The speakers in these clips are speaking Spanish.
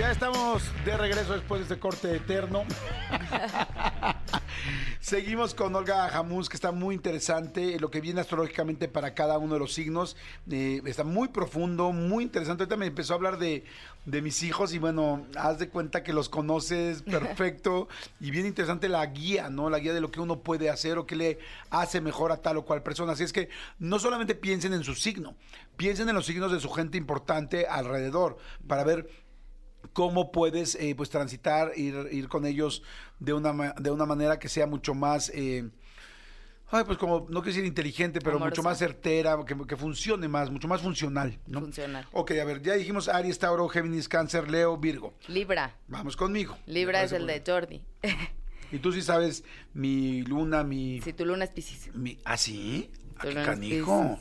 Ya estamos de regreso después de este corte eterno. Seguimos con Olga Jamús, que está muy interesante. Lo que viene astrológicamente para cada uno de los signos eh, está muy profundo, muy interesante. Ahorita me empezó a hablar de, de mis hijos y bueno, haz de cuenta que los conoces perfecto y bien interesante la guía, ¿no? La guía de lo que uno puede hacer o qué le hace mejor a tal o cual persona. Así es que no solamente piensen en su signo, piensen en los signos de su gente importante alrededor para ver cómo puedes eh, pues transitar, ir, ir con ellos de una, de una manera que sea mucho más, eh, ay, pues como, no quiero decir inteligente, pero mucho más certera, que, que funcione más, mucho más funcional. ¿no? Funcional. Ok, a ver, ya dijimos Aries, Tauro, Géminis, Cáncer, Leo, Virgo. Libra. Vamos conmigo. Libra es el de Jordi. Y tú sí sabes mi luna, mi... si tu luna es Piscis. mi ¿Ah, sí? ¿A Tu qué canijo?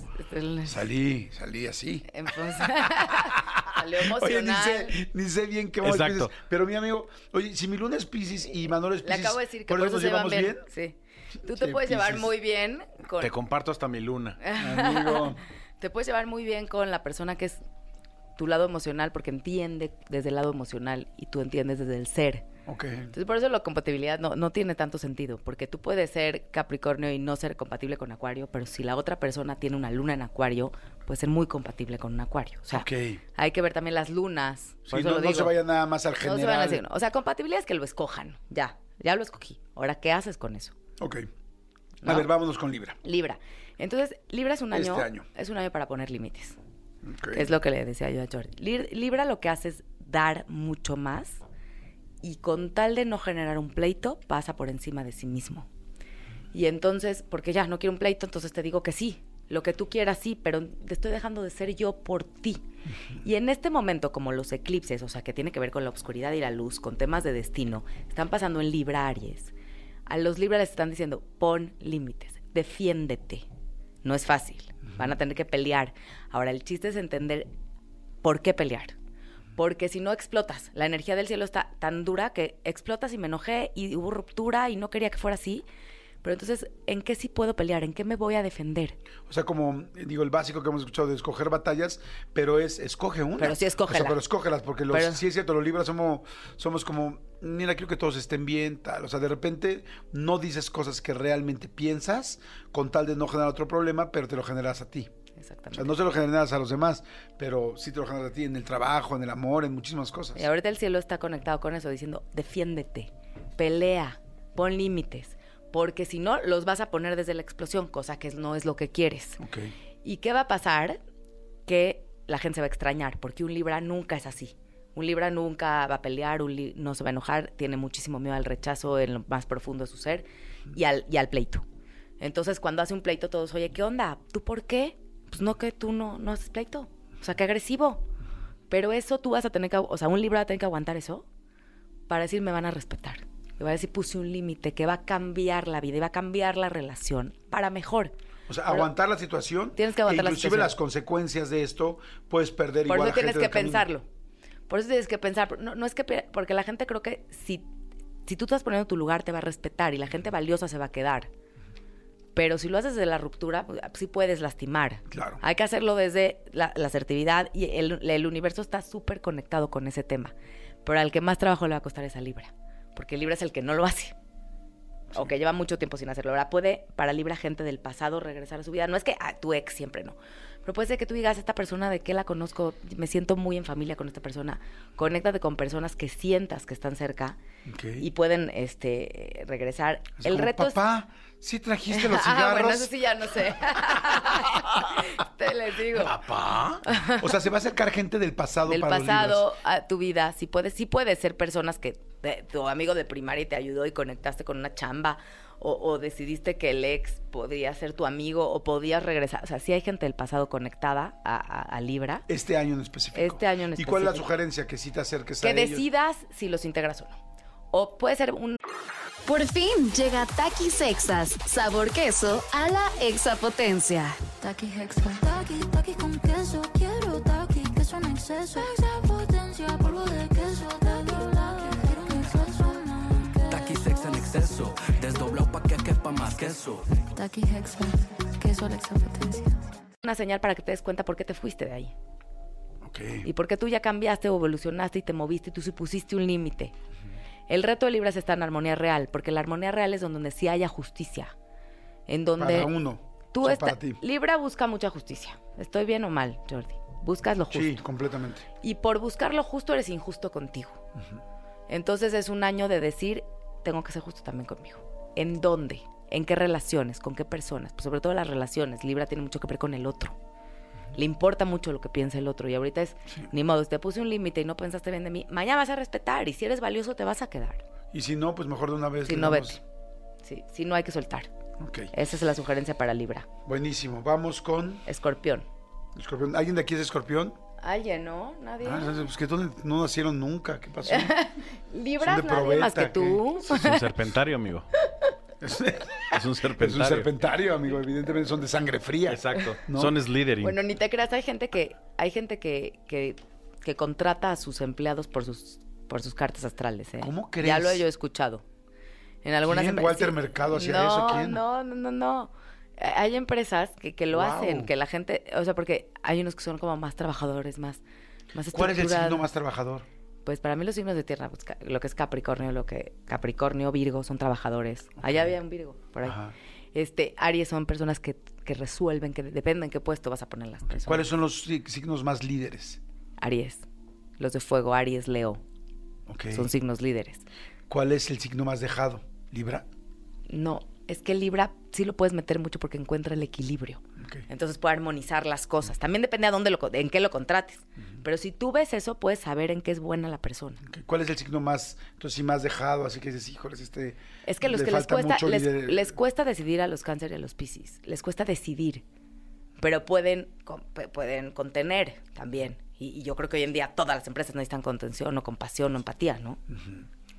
Salí, salí así. Entonces, salió Oye, ni sé, ni sé bien qué Exacto. Piscis. Pero mi amigo, oye, si mi luna es Piscis y Manuel es Le Piscis, acabo de decir que ¿por eso eso nos se llevamos bien. bien? Sí. Tú te puedes llevar muy bien con. Te comparto hasta mi luna. Amigo. Te puedes llevar muy bien con la persona que es tu lado emocional porque entiende desde el lado emocional y tú entiendes desde el ser. Entonces, por eso la compatibilidad no, no tiene tanto sentido, porque tú puedes ser Capricornio y no ser compatible con Acuario, pero si la otra persona tiene una luna en Acuario, puede ser muy compatible con un Acuario. O sea, Ok. hay que ver también las lunas. Por Sí, eso no, lo no se vaya nada más al No general. se van no. O sea, compatibilidad es que lo escojan. Ya, ya lo escogí. Ahora, ¿qué haces con eso? Ok. A ¿No? ver, vámonos con Libra. Libra. Entonces, Libra es un año, Este año. es un año para poner límites. Es lo que le decía yo a Jordi. Libra lo que hace es dar mucho más y con tal de no generar un pleito, pasa por encima de sí mismo. Y entonces, porque ya no quiero un pleito, entonces te digo que sí. Lo que tú quieras, sí, pero te estoy dejando de ser yo por ti. Y en este momento, como los eclipses, o sea, que tiene que ver con la oscuridad y la luz, con temas de destino, están pasando en Libra Aries. A los Libra les están diciendo, pon límites, defiéndete. No es fácil, van a tener que pelear. Ahora, el chiste es entender por qué pelear. Porque si no explotas, la energía del cielo está tan dura que explotas y me enojé y hubo ruptura y no quería que fuera así. Pero entonces, ¿en qué sí puedo pelear? ¿En qué me voy a defender? O sea, como digo, el básico que hemos escuchado de escoger batallas, pero es escoge una. Pero sí escógela. O sea, pero escógelas, porque los, Pero- sí es cierto, los libras somos, somos como, mira, quiero que todos estén bien, tal. O sea, de repente no dices cosas que realmente piensas con tal de no generar otro problema, pero te lo generas a ti. O Exactamente. sea, no se lo generas a los demás, pero sí te lo generas a ti en el trabajo, en el amor, en muchísimas cosas. Y ahorita el cielo está conectado con eso, diciendo, defiéndete, pelea, pon límites. Porque si no, los vas a poner desde la explosión, cosa que no es lo que quieres. ¿Y qué va a pasar? Que la gente se va a extrañar, porque un Libra nunca es así. Un Libra nunca va a pelear, un li- no se va a enojar, tiene muchísimo miedo al rechazo en lo más profundo de su ser y al, y al pleito. Entonces, cuando hace un pleito, todos, oye, ¿qué onda? ¿Tú por qué? Pues no que tú no, no haces pleito. O sea, qué agresivo. Pero eso tú vas a tener que, o sea, un Libra va a tener que aguantar eso para decir, me van a respetar. Me va a decir, puse un límite que va a cambiar la vida y va a cambiar la relación para mejor. O sea, Pero- aguantar la situación. Tienes que aguantar e la inclusive situación. las consecuencias de esto, puedes perder Por igual eso a tienes gente que camino. pensarlo. Por eso tienes que pensar. No, no es que. Porque la gente creo que si, si tú estás poniendo tu lugar, te va a respetar y la gente valiosa se va a quedar. Pero si lo haces desde la ruptura, pues, sí puedes lastimar. Claro. Hay que hacerlo desde la, la asertividad y el, el universo está súper conectado con ese tema. Pero al que más trabajo le va a costar es a Libra. Porque Libra es el que no lo hace. O que lleva mucho tiempo sin hacerlo. Ahora puede, para Libra, gente del pasado regresar a su vida. No es que ah, tu ex siempre no. Pero puede ser que tú digas, esta persona de qué la conozco, me siento muy en familia con esta persona. Conéctate con personas que sientas que están cerca y pueden este regresar. Así el como, reto es Papá, ¿sí trajiste los cigarros? Ah, bueno, eso sí ya no sé. Te les digo. ¿Papá? O sea, se va a acercar gente del pasado Del para pasado a tu vida, sí puedes, sí puedes ser personas que te- tu amigo de primaria te ayudó y conectaste con una chamba, o, o decidiste que el ex podría ser tu amigo, o podías regresar. O sea, sí hay gente del pasado conectada a, a- a Libra. Este año en específico. Este año en ¿Y cuál es la específico. sugerencia? Que sí te acerques Que a ellos. decidas si los integras o no. O puede ser un Por fin llega Takis Sexas, sabor queso a la exapotencia. Taki Hexa. Taki, taki con queso. Quiero taki, queso en exceso. Extra potencia, polvo de queso. Exceso, desdoblado pa' que quepa más queso. Taki Hexa. Queso a la. Una señal para que te des cuenta por qué te fuiste de ahí. Ok. Y porque tú ya cambiaste o evolucionaste y te moviste y tú sí pusiste un límite. El reto de Libras está en armonía real, porque la armonía real es donde sí haya justicia. En donde Para uno. tú o sea, estás. Libra busca mucha justicia. ¿Estoy bien o mal, Jordi? Buscas lo justo. Sí, completamente. Y por buscar lo justo eres injusto contigo. Entonces es un año de decir, tengo que ser justo también conmigo. ¿En dónde? ¿En qué relaciones? ¿Con qué personas? Pues sobre todo las relaciones. Libra tiene mucho que ver con el otro. Le importa mucho lo que piensa el otro. Y ahorita es, ni modo, te puse un límite y no pensaste bien de mí. Mañana vas a respetar. Y si eres valioso, te vas a quedar. Y si no, pues mejor de una vez. Si no, vete. Sí, si no hay que soltar. Ok. Esa es la sugerencia para Libra. Buenísimo. Vamos con Escorpión. Escorpión. ¿Alguien de aquí es escorpión? Alguien, ¿no? Nadie. Ah, pues que no nacieron nunca. ¿Qué pasó? Libra, son de nadie más que tú. Es un serpentario, amigo. es Es un serpentario. un serpentario, amigo. Evidentemente son de sangre fría. Exacto. ¿No? Son Slytherin. Bueno, ni te creas, hay gente que, hay gente que, que, que contrata a sus empleados por sus, por sus cartas astrales, ¿eh? ¿Cómo Ya crees? lo he yo escuchado. En algunas ¿Quién? ¿Walter Mercado hacía no, eso? ¿Quién? No, no, no, no. Hay empresas que, que lo hacen, que la gente, o sea, porque hay unos que son como más trabajadores, más, más ¿Cuál es el signo más trabajador? Pues para mí los signos de tierra, pues, lo que es Capricornio, lo que Capricornio, Virgo son trabajadores. Allá había un Virgo por ahí. Ajá. Este, Aries son personas que, que resuelven, que dependen en qué puesto vas a poner las personas. ¿Cuáles son los sig- signos más líderes? Aries. Los de fuego, Aries, Leo, Ok. son signos líderes. ¿Cuál es el signo más dejado? ¿Libra? No, es que Libra sí lo puedes meter mucho porque encuentra el equilibrio. Entonces puede armonizar las cosas. También depende a dónde lo, en qué lo contrates. Pero si tú ves eso, puedes saber en qué es buena la persona. ¿Cuál es el signo más, entonces sí, más dejado? Así que dices, híjoles, este... Es que los le que les cuesta, les, líder". les cuesta decidir a los cáncer y a los piscis. Les cuesta decidir. Pero pueden, con- pueden contener también. Y, y yo creo que hoy en día todas las empresas necesitan contención o compasión o empatía, ¿no?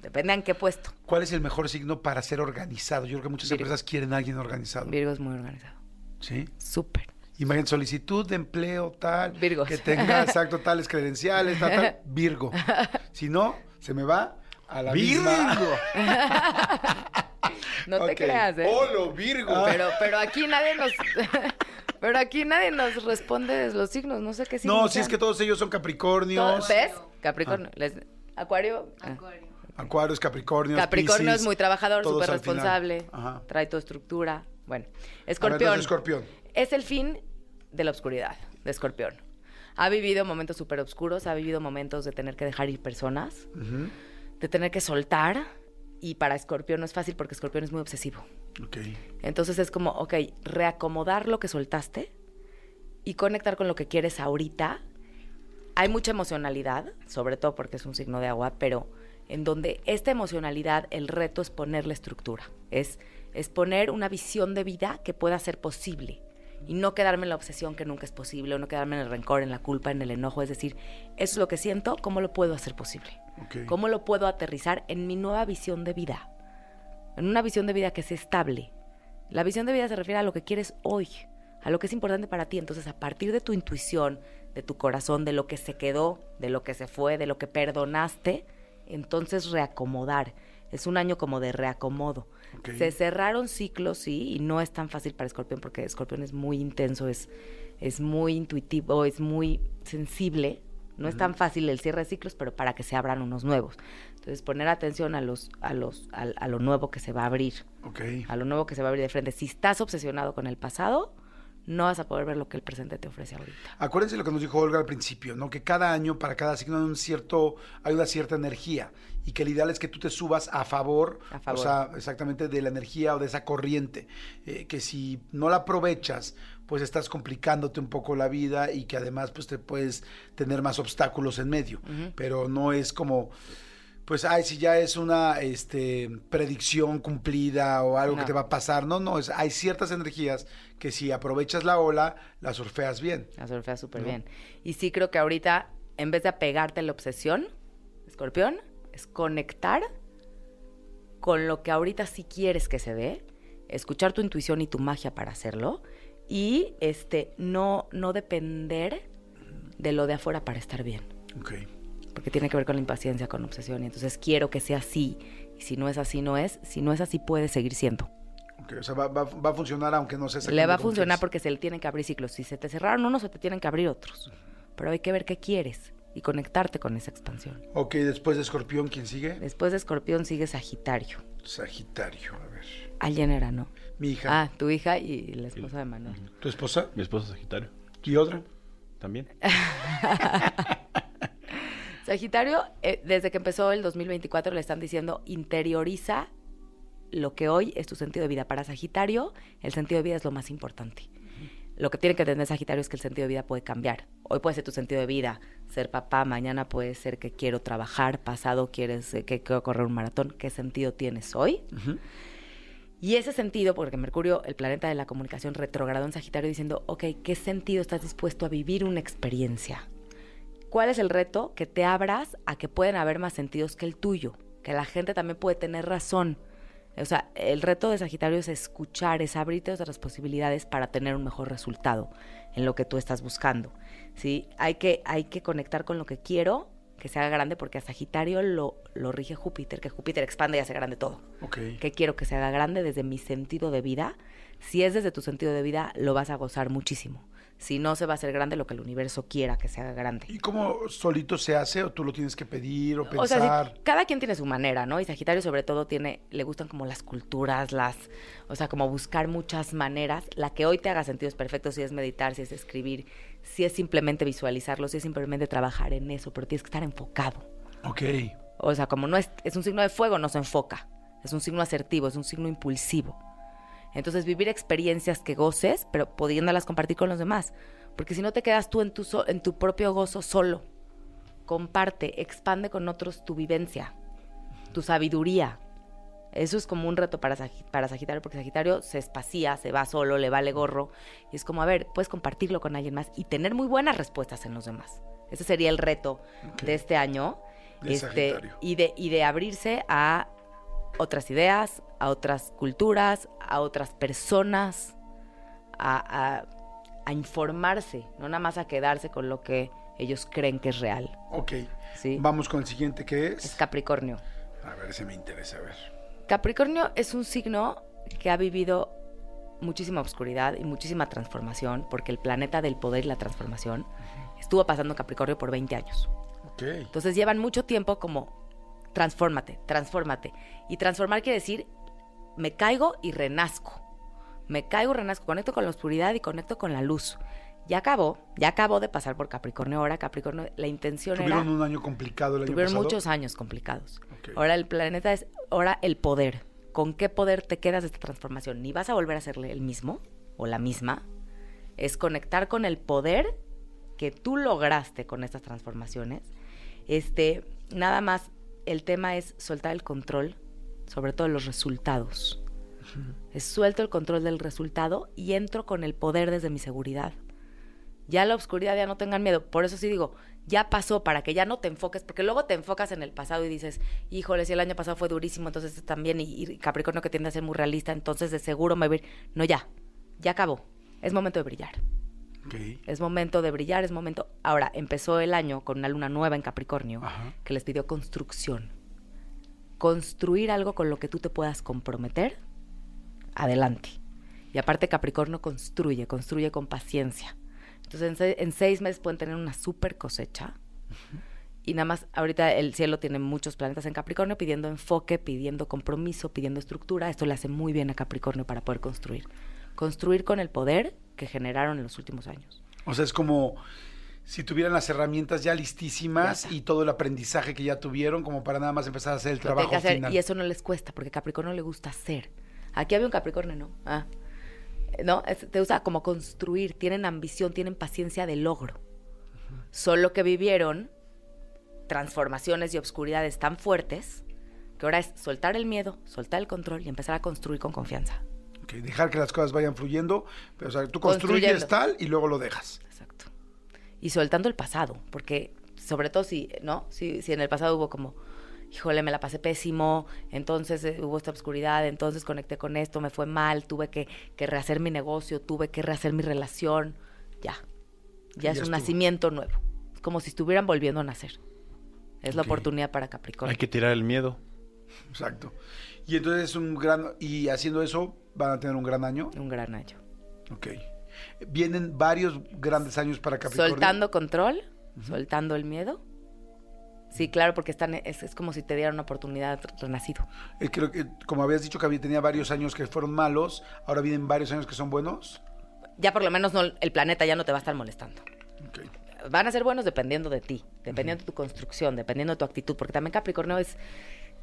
Depende en qué puesto. ¿Cuál es el mejor signo para ser organizado? Yo creo que muchas Virgo. empresas quieren a alguien organizado. Virgo es muy organizado. ¿Sí? Súper. Imagínate, solicitud de empleo tal. Virgos. Que tenga, exacto, tales credenciales, tal, tal. Virgo. Si no, se me va a la misma. No te creas, ¿eh? Holo, Virgo. Pero, pero aquí nadie nos... pero aquí nadie nos responde de los signos. No sé qué signos no, si es que todos ellos son Capricornios. Todos- ¿Ves? Capricornio. Les- Acuario. ah. Acuarios, Capricornios. Capricornio Piscis, es muy trabajador, súper responsable, Ajá. trae tu estructura. Bueno, A ver, Escorpión. Escorpión. Es el fin de la oscuridad de Escorpión. Ha vivido momentos súper oscuros, ha vivido momentos de tener que dejar ir personas, de tener que soltar. Y para Escorpión no es fácil porque Escorpión es muy obsesivo. Ok. Entonces es como, ok, reacomodar lo que soltaste y conectar con lo que quieres ahorita. Hay mucha emocionalidad, sobre todo porque es un signo de agua, pero en donde esta emocionalidad, el reto es ponerle estructura, es, es poner una visión de vida que pueda ser posible y no quedarme en la obsesión que nunca es posible, o no quedarme en el rencor, en la culpa, en el enojo, es decir, eso es lo que siento, ¿cómo lo puedo hacer posible? ¿Cómo lo puedo aterrizar en mi nueva visión de vida? En una visión de vida que sea estable. La visión de vida se refiere a lo que quieres hoy, a lo que es importante para ti. Entonces, a partir de tu intuición, de tu corazón, de lo que se quedó, de lo que se fue, de lo que perdonaste, entonces reacomodar. Es un año como de reacomodo. Se cerraron ciclos, sí, y no es tan fácil para Escorpión porque Escorpión es muy intenso, es, es muy intuitivo, es muy sensible. No es tan fácil el cierre de ciclos, pero para que se abran unos nuevos. Entonces, poner atención a los, a los, a, lo nuevo que se va a abrir, a lo nuevo que se va a abrir de frente. Si estás obsesionado con el pasado, no vas a poder ver lo que el presente te ofrece ahorita. Acuérdense lo que nos dijo Olga al principio, ¿no? Que cada año, para cada signo hay un cierto, hay una cierta energía. Y que el ideal es que tú te subas a favor, A favor. o sea, exactamente de la energía o de esa corriente. Eh, que si no la aprovechas, pues estás complicándote un poco la vida y que además pues te puedes tener más obstáculos en medio. Pero no es como pues, ay, si ya es una este, predicción cumplida o algo que te va a pasar. No, no, es, hay ciertas energías que si aprovechas la ola, la surfeas bien. La surfea súper ¿No? bien. Y sí creo que ahorita, en vez de apegarte a la obsesión, escorpión, es conectar con lo que ahorita sí quieres que se dé, escuchar tu intuición y tu magia para hacerlo y este no no depender de lo de afuera para estar bien, Ok. Porque tiene que ver con la impaciencia, con obsesión y entonces quiero que sea así y si no es así no es, si no es así puede seguir siendo. Ok, O sea, va, va- va a funcionar aunque no sea Le va a funcionar porque se le tienen que abrir ciclos. Si se te cerraron unos, se te tienen que abrir otros. Pero hay que ver qué quieres y conectarte con esa expansión. Ok, después de Escorpión, ¿quién sigue? Después de Escorpión sigue Sagitario. Sagitario, a ver. Alguien era, ¿no? Mi hija. Ah, tu hija y la esposa de Manuel. ¿Tu esposa? Mi esposo es Sagitario. ¿Y otra? También. Sagitario, eh, desde que empezó el 2024 le están diciendo interioriza lo que hoy es tu sentido de vida. Para Sagitario, el sentido de vida es lo más importante. Lo que tiene que entender Sagitario es que el sentido de vida puede cambiar. Hoy puede ser tu sentido de vida, ser papá, mañana puede ser que quiero trabajar, pasado quieres eh, que quiero correr un maratón. ¿Qué sentido tienes hoy? Y ese sentido, porque Mercurio, el planeta de la comunicación, retrogradó en Sagitario diciendo, ok, ¿qué sentido estás dispuesto a vivir una experiencia? ¿Cuál es el reto? Que te abras a que pueden haber más sentidos que el tuyo, que la gente también puede tener razón. O sea, el reto de Sagitario es escuchar, es abrirte otras posibilidades para tener un mejor resultado en lo que tú estás buscando. ¿sí? Hay, que, hay que conectar con lo que quiero, que se haga grande, porque a Sagitario lo, lo rige Júpiter, que Júpiter expande y hace grande todo. Ok. ¿Qué quiero que se haga grande desde mi sentido de vida? Si es desde tu sentido de vida, lo vas a gozar muchísimo. Si no, se va a hacer grande lo que el universo quiera que se haga grande. ¿Y cómo solito se hace o tú lo tienes que pedir o O pensar? sea, cada quien tiene su manera, ¿no? Y Sagitario sobre todo tiene, le gustan como las culturas, las, o sea, como buscar muchas maneras. La que hoy te haga sentido es perfecto, si es meditar, si es escribir, si es simplemente visualizarlo, si es simplemente trabajar en eso, pero tienes que estar enfocado. Ok. O sea, como no es, es un signo de fuego, no se enfoca. Es un signo asertivo, es un signo impulsivo. Entonces, vivir experiencias que goces, pero pudiéndolas compartir con los demás. Porque si no te quedas tú en tu, so- en tu propio gozo solo. Comparte, expande con otros tu vivencia, tu sabiduría. Eso es como un reto para, para Sagitario, porque Sagitario se espacía, se va solo, le vale gorro. Y es como, a ver, puedes compartirlo con alguien más y tener muy buenas respuestas en los demás. Ese sería el reto de este año. De este, y, de, y de abrirse a otras ideas, a otras culturas, a otras personas, a, a- a informarse, no nada más a quedarse con lo que ellos creen que es real. Ok. ¿sí? Vamos con el siguiente que Es es. Capricornio. A ver, ese me interesa, a ver. Capricornio es un signo que ha vivido muchísima oscuridad y muchísima transformación, porque el planeta del poder y la transformación estuvo pasando Capricornio por 20 años. Ok. Entonces llevan mucho tiempo como transfórmate, transfórmate. Y transformar quiere decir me caigo y renazco. Me caigo, renazco, conecto con la oscuridad y conecto con la luz. Ya acabó, ya acabó de pasar por Capricornio. Ahora Capricornio, la intención Tuvieron era... un año complicado el año Tuvieron pasado. muchos años complicados. Ok. Ahora el planeta es, ahora el poder. ¿Con qué poder te quedas de esta transformación? Ni vas a volver a ser el mismo o la misma. Es conectar con el poder que tú lograste con estas transformaciones. Este, nada más, el tema es soltar el control, sobre todo los resultados. Es suelto el control del resultado y entro con el poder desde mi seguridad ya la oscuridad, ya no tengan miedo. Por eso sí digo, ya pasó para que ya no te enfoques, porque luego te enfocas en el pasado y dices, híjole, si el año pasado fue durísimo, entonces este también, y, y Capricornio que tiende a ser muy realista, entonces de seguro me voy a ir. No, ya, ya acabó. Es momento de brillar. Es momento de brillar, es momento. Ahora, empezó el año con una luna nueva en Capricornio Ajá. que les pidió construcción. Construir algo con lo que tú te puedas comprometer, adelante. Y aparte Capricornio construye, construye con paciencia. Entonces en seis meses pueden tener una super cosecha. Y nada más, ahorita el cielo tiene muchos planetas en Capricornio pidiendo enfoque, pidiendo compromiso, pidiendo estructura. Esto le hace muy bien a Capricornio para poder construir. Construir con el poder que generaron en los últimos años. O sea, es como si tuvieran las herramientas ya listísimas Ya y todo el aprendizaje que ya tuvieron como para nada más empezar a hacer el Lo trabajo que hacer, final. y eso no les cuesta, porque Capricornio le gusta hacer. Aquí había un Capricornio, ¿no? Ah. ¿No? Es- te gusta como construir, tienen ambición, tienen paciencia de logro. Solo que vivieron transformaciones y obscuridades tan fuertes que ahora es soltar el miedo, soltar el control y empezar a construir con confianza. Ok, dejar que las cosas vayan fluyendo, pero o sea, tú construyes tal y luego lo dejas. Exacto. Y soltando el pasado, porque sobre todo si, ¿no? Si, si en el pasado hubo como híjole, me la pasé pésimo, entonces eh, hubo esta oscuridad, entonces conecté con esto, me fue mal, tuve que, que rehacer mi negocio, tuve que rehacer mi relación. Ya. Ya Ya es un estuvo. nacimiento nuevo. Es como si estuvieran volviendo a nacer. Es la oportunidad para Capricornio. Hay que tirar el miedo. Exacto. Y entonces es un gran... Y haciendo eso van a tener un gran año. Un gran año. Ok. Vienen varios grandes años para Capricornio. Soltando control, soltando el miedo. Sí, claro, porque están, es, es como si te dieran una oportunidad renacido. Eh, creo que, como habías dicho que había, tenía varios años que fueron malos, ahora vienen varios años que son buenos. Ya por lo menos no, el planeta ya no te va a estar molestando. Ok. Van a ser buenos dependiendo de ti, dependiendo de tu construcción, dependiendo de tu actitud, porque también Capricornio es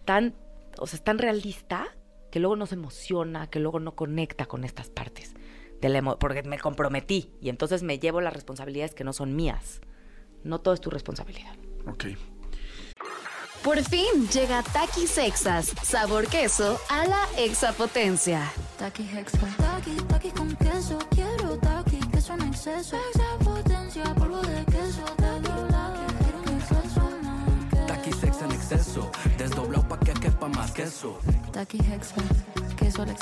tan, o sea, es tan realista que luego no se emociona, que luego no conecta con estas partes. De la emo- porque me comprometí y entonces me llevo las responsabilidades que no son mías. No todo es tu responsabilidad. Ok. Por fin llega Takis Sexas, sabor queso a la exapotencia. Taki Hexa. Taki, taki con queso. Quiero taki, queso en exceso. Extra potencia, polvo de queso. Exceso, desdoblado pa' que quepa más queso. Taki Hexa. Queso a la.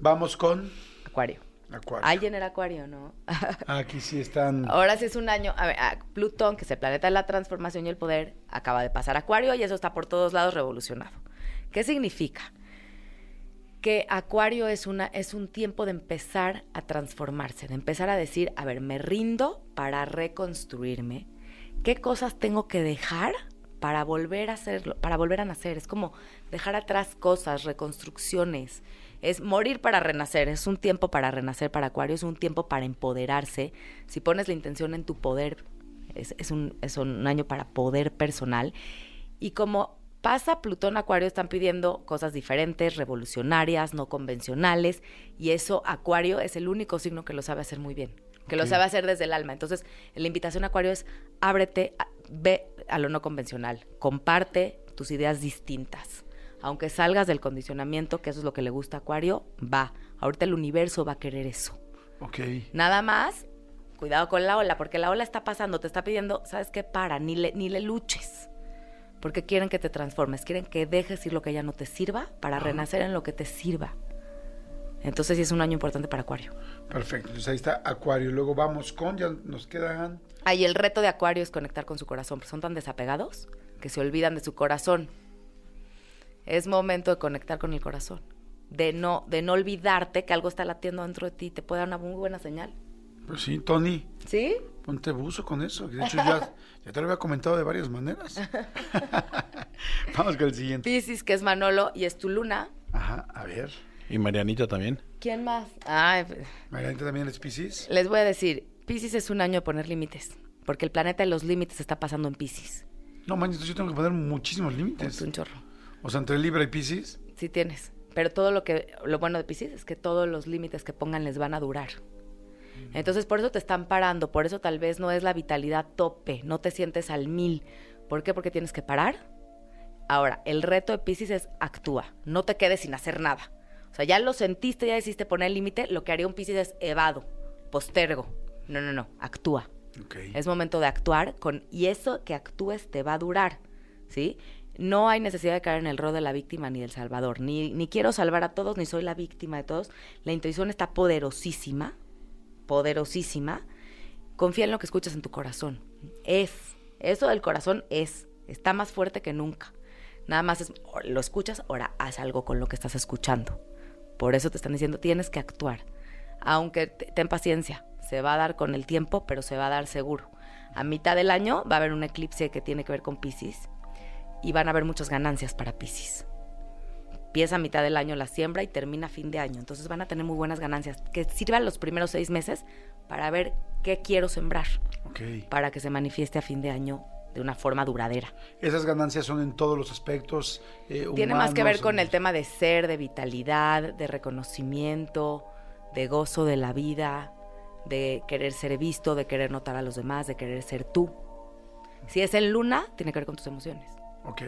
Vamos con Acuario. Acuario. Alguien era Acuario, ¿no? Aquí sí están... Ahora sí es un año. A ver, a Plutón, que es el planeta de la transformación y el poder, acaba de pasar a Acuario y eso está por todos lados revolucionado. ¿Qué significa? Que Acuario es, una, es un tiempo de empezar a transformarse, de empezar a decir, a ver, me rindo para reconstruirme. ¿Qué cosas tengo que dejar para volver a hacerlo, para volver a nacer? Es como dejar atrás cosas, reconstrucciones. Es morir para renacer, es un tiempo para renacer para Acuario, es un tiempo para empoderarse. Si pones la intención en tu poder, es, es un, es un año para poder personal. Y como pasa Plutón Acuario, están pidiendo cosas diferentes, revolucionarias, no convencionales, y eso Acuario es el único signo que lo sabe hacer muy bien, que lo sabe hacer desde el alma. Entonces, la invitación a Acuario es ábrete, ve a lo no convencional, comparte tus ideas distintas. Aunque salgas del condicionamiento, que eso es lo que le gusta a Acuario, va. Ahorita el universo va a querer eso. Ok. Nada más, cuidado con la ola, porque la ola está pasando, te está pidiendo, ¿sabes qué? Para, ni le, ni le luches. Porque quieren que te transformes, quieren que dejes ir lo que ya no te sirva para renacer en lo que te sirva. Entonces sí es un año importante para Acuario. Perfecto. Entonces ahí está Acuario. Luego vamos con, ya nos quedan... Ahí el reto de Acuario es conectar con su corazón, porque son tan desapegados que se olvidan de su corazón. Es momento de conectar con el corazón, de no, de no olvidarte que algo está latiendo dentro de ti, te puede dar una muy buena señal. Pues sí, Tony, ¿Sí? ponte buzo con eso. De hecho, ya, ya te lo había comentado de varias maneras. vamos con el siguiente. Piscis, que es Manolo y es tu luna. Ajá, a ver. Y Marianita también. ¿Quién más? Ay, pues, Marianita también es Piscis. les voy a decir, Piscis es un año de poner límites, porque el planeta de los límites está pasando en Piscis. No, manches, entonces yo tengo que poner muchísimos Es límites. un chorro. O sea, entre Libra y Piscis. Sí tienes. Pero todo lo que, lo bueno de Piscis es que todos los límites que pongan les van a durar. Entonces por eso te están parando, por eso tal vez no es la vitalidad tope, no te sientes al mil. ¿Por qué? Porque tienes que parar. Ahora, el reto de Piscis es actúa, no te quedes sin hacer nada. O sea, ya lo sentiste, ya decidiste poner el límite, lo que haría un Piscis es evado, postergo. No, no, no, actúa. Es momento de actuar con y eso que actúes te va a durar, ¿sí? No hay necesidad de caer en el rol de la víctima ni del salvador, ni, ni quiero salvar a todos, ni soy la víctima de todos. La intuición está poderosísima, poderosísima. Confía en lo que escuchas en tu corazón. Es, eso del corazón es, está más fuerte que nunca. Nada más es, lo escuchas, ahora haz algo con lo que estás escuchando. Por eso te están diciendo, tienes que actuar. Aunque te- ten paciencia, se va a dar con el tiempo, pero se va a dar seguro. A mitad del año va a haber un eclipse que tiene que ver con Pisces y van a haber muchas ganancias para Pisces. Empieza a mitad del año la siembra y termina a fin de año. Entonces van a tener muy buenas ganancias. Que sirvan los primeros seis meses para ver qué quiero sembrar, para que se manifieste a fin de año de una forma duradera. Esas ganancias son en todos los aspectos. eh, Tiene más que ver con el tema de ser, de vitalidad, de reconocimiento, de gozo de la vida, de querer ser visto, de querer notar a los demás, de querer ser tú. Si es en luna, tiene que ver con tus emociones. Ok.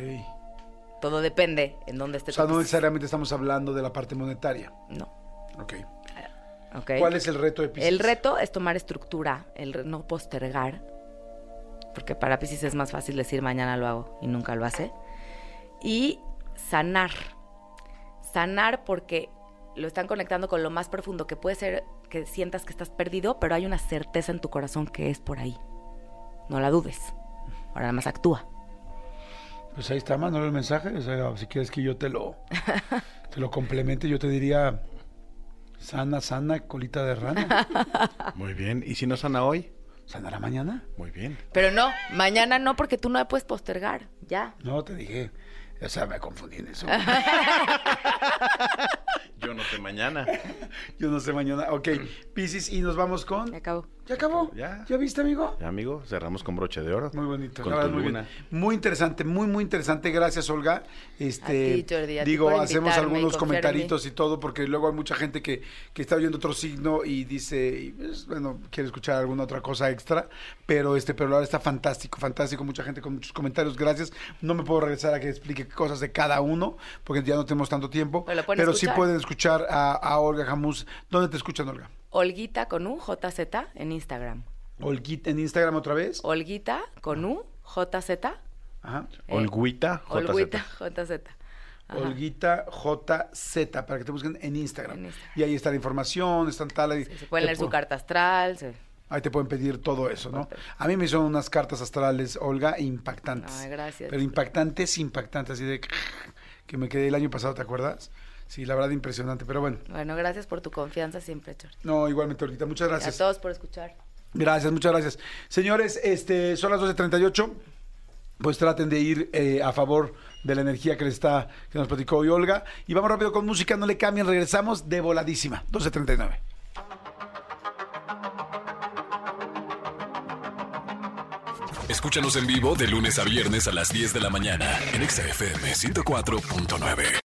Todo depende en dónde esté O sea, no necesariamente estamos hablando de la parte monetaria. No. Ok. ¿ok? ¿Cuál es el reto de Piscis? El reto es tomar estructura, el re- no postergar, porque para Pisces es más fácil decir mañana lo hago y nunca lo hace. Y sanar. Sanar porque lo están conectando con lo más profundo, que puede ser que sientas que estás perdido, pero hay una certeza en tu corazón que es por ahí. No la dudes. Ahora nada más actúa. Pues ahí está, mándale el mensaje. O sea, si quieres que yo te lo, te lo complemente, yo te diría sana, sana, colita de rana. Muy bien. ¿Y si no sana hoy? ¿Sanará mañana? Muy bien. Pero no, mañana no, porque tú no me puedes postergar. Ya. No, te dije. O sea, me confundí en eso. Yo no sé mañana. Yo no sé mañana. Ok, Piscis, y nos vamos con. Me acabo. ¿Ya acabó? Ya. ¿Ya viste, amigo? Ya, amigo, cerramos con broche de oro. Muy bonito. Con tu muy, luna. muy interesante, muy, muy interesante. Gracias, Olga. Este, A ti, Jordi, a ti digo, hacemos y algunos comentaritos y todo, porque luego hay mucha gente que, que está oyendo otro signo y dice, y, pues, bueno, quiere escuchar alguna otra cosa extra, pero este, pero la verdad está fantástico, fantástico. Mucha gente con muchos comentarios. Gracias. No me puedo regresar a que explique cosas de cada uno, porque ya no tenemos tanto tiempo. Pero sí pueden escuchar a, a Olga Jamús. ¿Dónde te escuchan, Olga? Olguita con U, JZ en Instagram. Olguita en Instagram otra vez. Olguita con U, JZ. Ajá. eh, Olguita, JZ. Olguita, JZ. Ajá. Olguita JZ, para que te busquen en Instagram. En Instagram. Y ahí está la información, están tal. ahí Se pueden te leer su carta astral. se- Ahí te pueden pedir todo eso, ¿no? A mí me hicieron unas cartas astrales, Olga, impactantes. Ay, gracias. Pero impactantes, impactantes, así de que me quedé el año pasado, ¿te acuerdas? Sí, la verdad impresionante, pero bueno. Bueno, gracias por tu confianza siempre, Chor. No, igualmente, Olguita, muchas Y a gracias. todos por escuchar. Gracias, muchas gracias. Señores, este, son las 12.38. Pues traten de ir eh, a favor de la energía que les está, que nos platicó hoy Olga. Y vamos rápido con música, no le cambien, regresamos de voladísima. 12.39. Escúchanos en vivo de lunes a viernes a las 10 de la mañana en Exa FM 104.9.